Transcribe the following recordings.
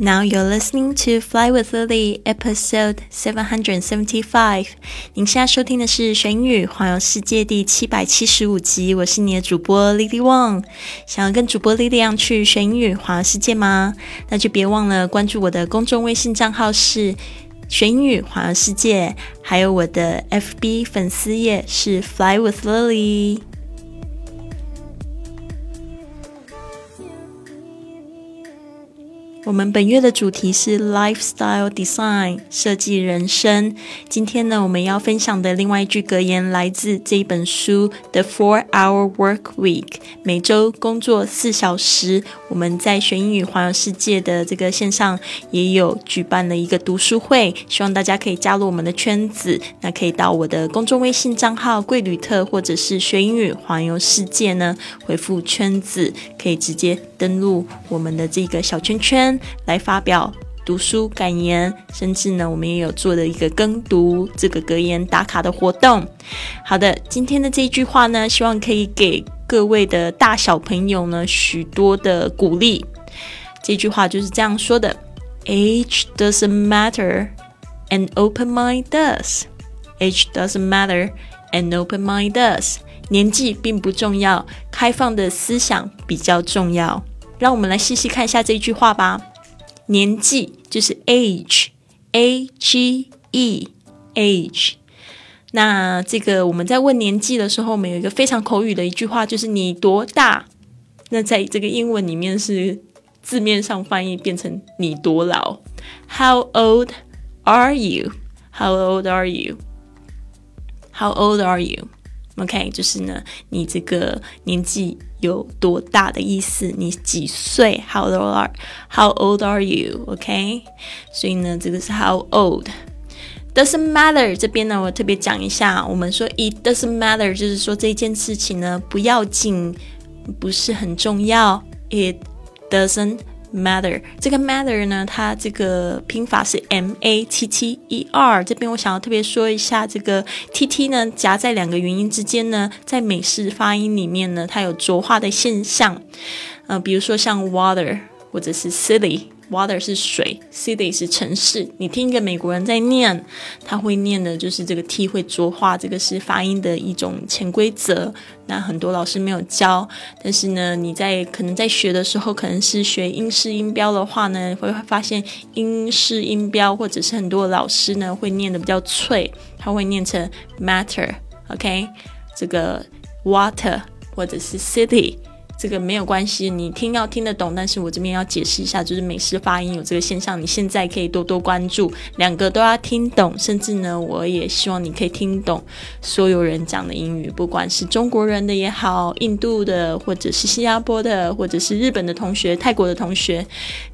Now you're listening to Fly with Lily, episode seven hundred seventy-five. 您现在收听的是《学英语环游世界》第七百七十五集。我是你的主播 Lily Wang。想要跟主播 Lily 一样去学英语环游世界吗？那就别忘了关注我的公众微信账号是“学英语环游世界”，还有我的 FB 粉丝页是 Fly with Lily。我们本月的主题是 lifestyle design 设计人生。今天呢，我们要分享的另外一句格言来自这一本书《The Four Hour Work Week》，每周工作四小时。我们在学英语环游世界的这个线上也有举办了一个读书会，希望大家可以加入我们的圈子。那可以到我的公众微信账号“贵旅特”或者是“学英语环游世界”呢，回复“圈子”，可以直接登录我们的这个小圈圈。来发表读书感言，甚至呢，我们也有做的一个跟读这个格言打卡的活动。好的，今天的这句话呢，希望可以给各位的大小朋友呢许多的鼓励。这句话就是这样说的：Age doesn't matter, an open mind does. Age doesn't matter, an open mind does. 年纪并不重要，开放的思想比较重要。让我们来细细看一下这句话吧。年纪就是 age，a g e，age。那这个我们在问年纪的时候，我们有一个非常口语的一句话，就是你多大？那在这个英文里面是字面上翻译变成你多老？How old are you？How old are you？How old are you？OK，就是呢，你这个年纪。有多大的意思？你几岁？How old are How old are you? OK，所以呢，这个是 How old doesn't matter。这边呢，我特别讲一下，我们说 It doesn't matter，就是说这件事情呢不要紧，不是很重要。It doesn't。Matter 这个 matter 呢，它这个拼法是 M A T T E R。这边我想要特别说一下，这个 T T 呢夹在两个元音之间呢，在美式发音里面呢，它有浊化的现象。呃，比如说像 water 或者是 silly。Water 是水，city 是城市。你听一个美国人在念，他会念的就是这个 t 会浊化，这个是发音的一种潜规则。那很多老师没有教，但是呢，你在可能在学的时候，可能是学英式音标的话呢，会发现英式音标或者是很多老师呢会念的比较脆，他会念成 matter，OK，这个 water 或者是 city。这个没有关系，你听要听得懂，但是我这边要解释一下，就是美式发音有这个现象，你现在可以多多关注，两个都要听懂，甚至呢，我也希望你可以听懂所有人讲的英语，不管是中国人的也好，印度的，或者是新加坡的，或者是日本的同学、泰国的同学，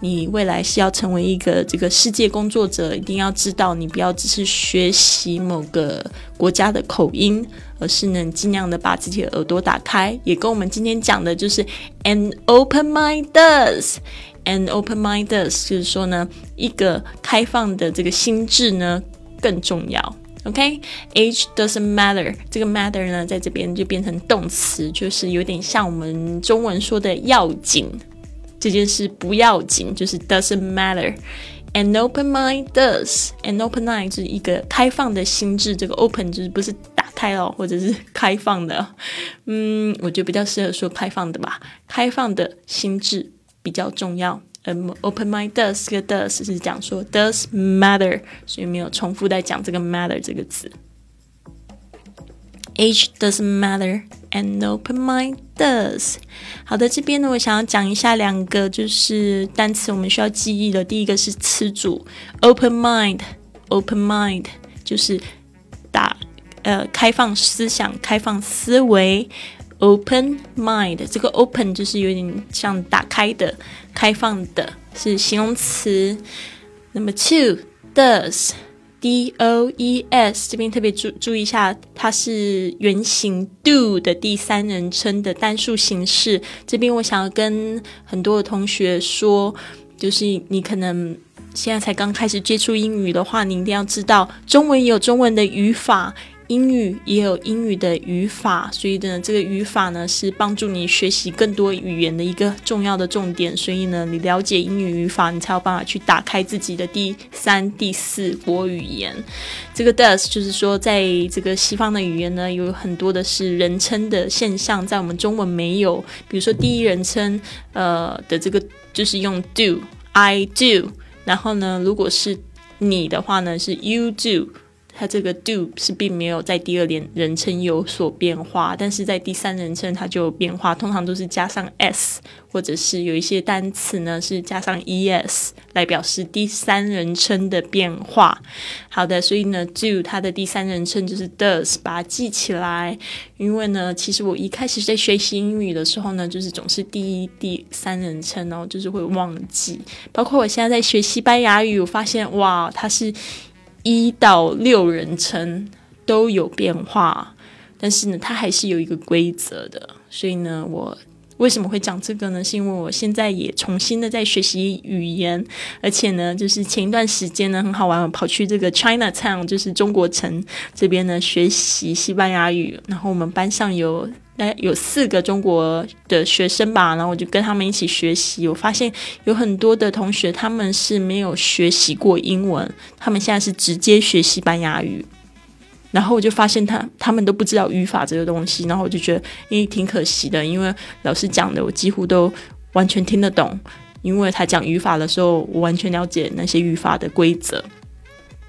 你未来是要成为一个这个世界工作者，一定要知道，你不要只是学习某个国家的口音。而是能尽量的把自己的耳朵打开，也跟我们今天讲的就是 an open mind does，an open mind does，就是说呢，一个开放的这个心智呢更重要。OK，age doesn't matter，这个 matter 呢在这边就变成动词，就是有点像我们中文说的要紧，这件事不要紧，就是 doesn't matter。An open mind does，an open mind 就是一个开放的心智，这个 open 就是不是开了，或者是开放的，嗯，我觉得比较适合说开放的吧，开放的心智比较重要。嗯，open mind does 这个 does 是讲说 does matter，所以没有重复在讲这个 matter 这个词。Age doesn't matter, and open mind does。好的，这边呢，我想要讲一下两个就是单词，我们需要记忆的。第一个是词组，open mind，open mind 就是打呃开放思想、开放思维。open mind 这个 open 就是有点像打开的、开放的，是形容词。那么 two does。D O E S 这边特别注注意一下，它是原型 do 的第三人称的单数形式。这边我想要跟很多的同学说，就是你可能现在才刚开始接触英语的话，你一定要知道，中文有中文的语法。英语也有英语的语法，所以呢，这个语法呢是帮助你学习更多语言的一个重要的重点。所以呢，你了解英语语法，你才有办法去打开自己的第三、第四国语言。这个 does 就是说，在这个西方的语言呢，有很多的是人称的现象，在我们中文没有。比如说第一人称，呃的这个就是用 do，I do。然后呢，如果是你的话呢，是 you do。它这个 do 是并没有在第二人人称有所变化，但是在第三人称它就有变化，通常都是加上 s，或者是有一些单词呢是加上 es 来表示第三人称的变化。好的，所以呢 do 它的第三人称就是 does，把它记起来。因为呢，其实我一开始在学习英语的时候呢，就是总是第一、第三人称哦，就是会忘记。包括我现在在学西班牙语，我发现哇，它是。一到六人称都有变化，但是呢，它还是有一个规则的。所以呢，我为什么会讲这个呢？是因为我现在也重新的在学习语言，而且呢，就是前一段时间呢很好玩，我跑去这个 China Town，就是中国城这边呢学习西班牙语。然后我们班上有。有四个中国的学生吧，然后我就跟他们一起学习。我发现有很多的同学他们是没有学习过英文，他们现在是直接学西班牙语。然后我就发现他他们都不知道语法这个东西，然后我就觉得诶挺可惜的，因为老师讲的我几乎都完全听得懂，因为他讲语法的时候，我完全了解那些语法的规则。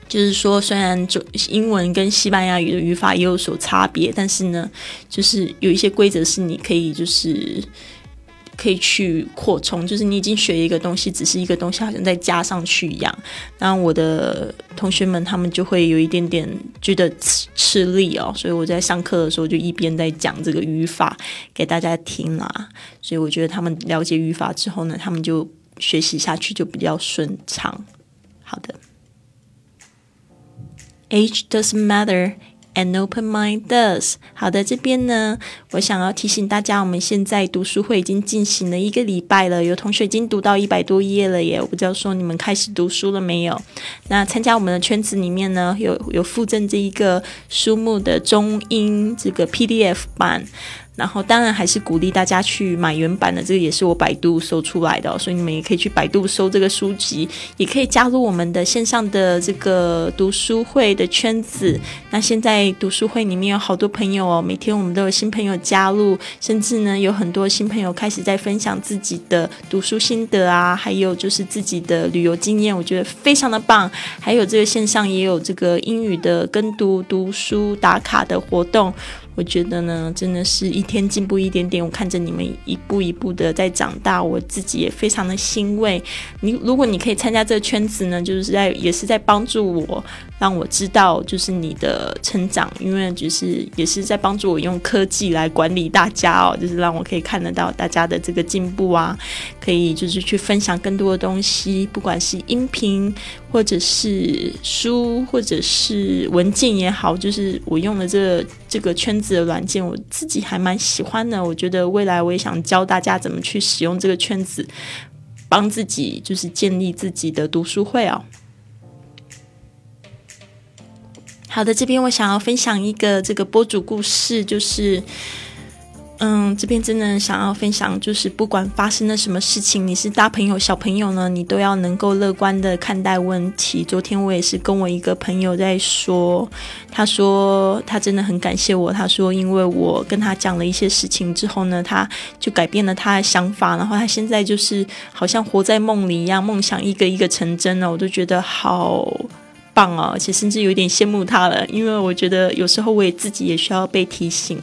就是说，虽然中英文跟西班牙语的语法也有所差别，但是呢，就是有一些规则是你可以就是可以去扩充，就是你已经学一个东西，只是一个东西好像再加上去一样。然后我的同学们他们就会有一点点觉得吃吃力哦，所以我在上课的时候就一边在讲这个语法给大家听啦。所以我觉得他们了解语法之后呢，他们就学习下去就比较顺畅。好的。Age doesn't matter, an open mind does. 好的，这边呢，我想要提醒大家，我们现在读书会已经进行了一个礼拜了，有同学已经读到一百多页了耶！我不知道说你们开始读书了没有？那参加我们的圈子里面呢，有有附赠这一个书目的中英这个 PDF 版。然后当然还是鼓励大家去买原版的，这个也是我百度搜出来的，所以你们也可以去百度搜这个书籍，也可以加入我们的线上的这个读书会的圈子。那现在读书会里面有好多朋友哦，每天我们都有新朋友加入，甚至呢有很多新朋友开始在分享自己的读书心得啊，还有就是自己的旅游经验，我觉得非常的棒。还有这个线上也有这个英语的跟读读书打卡的活动。我觉得呢，真的是一天进步一点点。我看着你们一步一步的在长大，我自己也非常的欣慰。你如果你可以参加这个圈子呢，就是在也是在帮助我，让我知道就是你的成长，因为就是也是在帮助我用科技来管理大家哦，就是让我可以看得到大家的这个进步啊，可以就是去分享更多的东西，不管是音频或者是书或者是文件也好，就是我用的这这个圈。子的软件我自己还蛮喜欢的，我觉得未来我也想教大家怎么去使用这个圈子，帮自己就是建立自己的读书会哦。好的，这边我想要分享一个这个播主故事，就是。嗯，这边真的想要分享，就是不管发生了什么事情，你是大朋友小朋友呢，你都要能够乐观的看待问题。昨天我也是跟我一个朋友在说，他说他真的很感谢我，他说因为我跟他讲了一些事情之后呢，他就改变了他的想法，然后他现在就是好像活在梦里一样，梦想一个一个成真了，我都觉得好。棒哦，而且甚至有点羡慕他了，因为我觉得有时候我也自己也需要被提醒，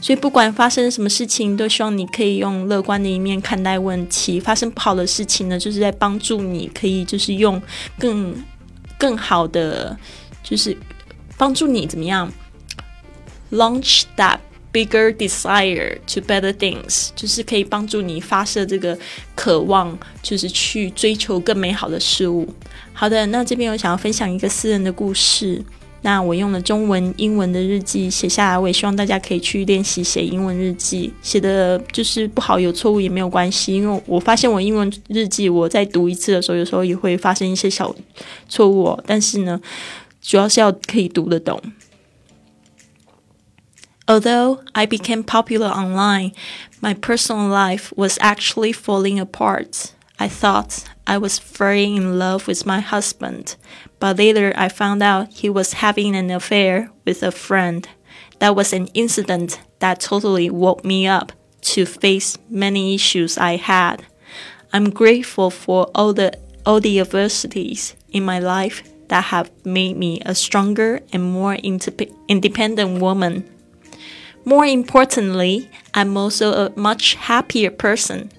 所以不管发生什么事情，都希望你可以用乐观的一面看待问题。发生不好的事情呢，就是在帮助你可以就是用更更好的，就是帮助你怎么样 launch that bigger desire to better things，就是可以帮助你发射这个渴望，就是去追求更美好的事物。好的，那这边我想要分享一个私人的故事。那我用了中文、英文的日记写下来，我也希望大家可以去练习写英文日记。写的就是不好，有错误也没有关系，因为我发现我英文日记我在读一次的时候，有时候也会发生一些小错误。但是呢，主要是要可以读得懂。Although I became popular online, my personal life was actually falling apart. I thought I was very in love with my husband, but later I found out he was having an affair with a friend. That was an incident that totally woke me up to face many issues I had. I'm grateful for all the all the adversities in my life that have made me a stronger and more independent woman. More importantly, I'm also a much happier person.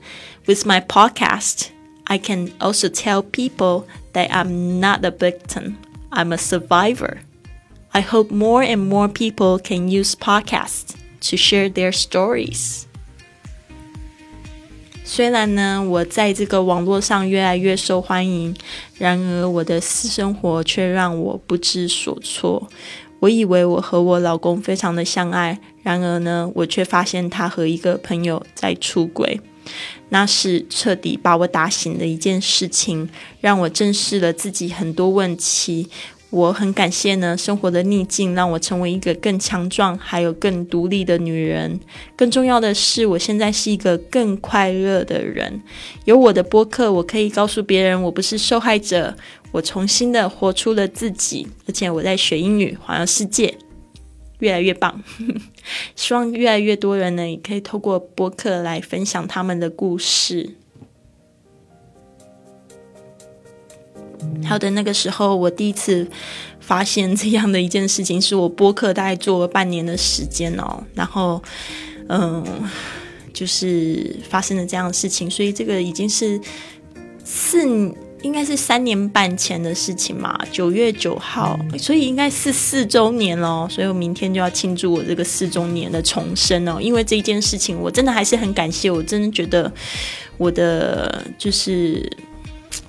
With my podcast, I can also tell people that I'm not a victim, I'm a survivor. I hope more and more people can use podcasts to share their stories. 虽然呢，我在这个网络上越来越受欢迎，然而我的私生活却让我不知所措。我以为我和我老公非常的相爱，然而呢，我却发现他和一个朋友在出轨。 那是彻底把我打醒的一件事情，让我正视了自己很多问题。我很感谢呢，生活的逆境让我成为一个更强壮，还有更独立的女人。更重要的是，我现在是一个更快乐的人。有我的播客，我可以告诉别人，我不是受害者。我重新的活出了自己，而且我在学英语，环游世界，越来越棒。希望越来越多人呢，也可以透过播客来分享他们的故事。好的，那个时候我第一次发现这样的一件事情，是我播客大概做了半年的时间哦，然后嗯，就是发生了这样的事情，所以这个已经是四，应该是三年半前的事情嘛，九月九号，所以应该是四周年咯。所以我明天就要庆祝我这个四周年的重生哦，因为这一件事情，我真的还是很感谢，我真的觉得我的就是。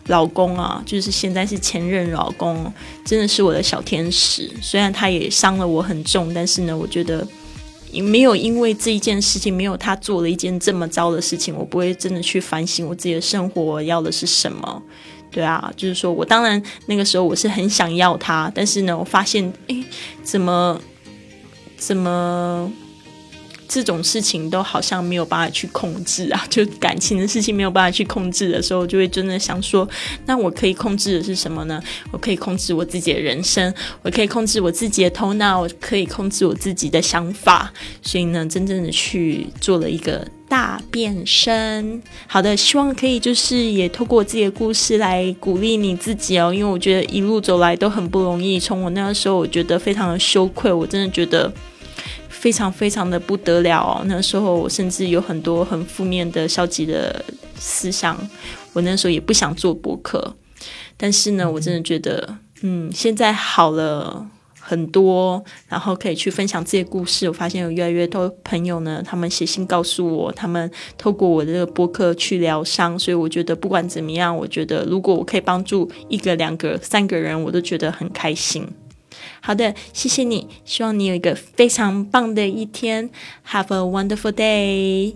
老公啊，就是现在是前任老公，真的是我的小天使。虽然他也伤了我很重，但是呢，我觉得没有因为这一件事情，没有他做了一件这么糟的事情，我不会真的去反省我自己的生活要的是什么。对啊，就是说我当然那个时候我是很想要他，但是呢，我发现哎，怎么怎么。这种事情都好像没有办法去控制啊，就感情的事情没有办法去控制的时候，就会真的想说，那我可以控制的是什么呢？我可以控制我自己的人生，我可以控制我自己的头脑，我可以控制我自己的想法。所以呢，真正的去做了一个大变身。好的，希望可以就是也透过自己的故事来鼓励你自己哦，因为我觉得一路走来都很不容易。从我那个时候，我觉得非常的羞愧，我真的觉得。非常非常的不得了哦！那时候我甚至有很多很负面的消极的思想，我那时候也不想做博客。但是呢，我真的觉得，嗯，现在好了很多，然后可以去分享这些故事。我发现有越来越多朋友呢，他们写信告诉我，他们透过我的这个博客去疗伤。所以我觉得不管怎么样，我觉得如果我可以帮助一个、两个、三个人，我都觉得很开心。好的，谢谢你，希望你有一个非常棒的一天。Have a wonderful day.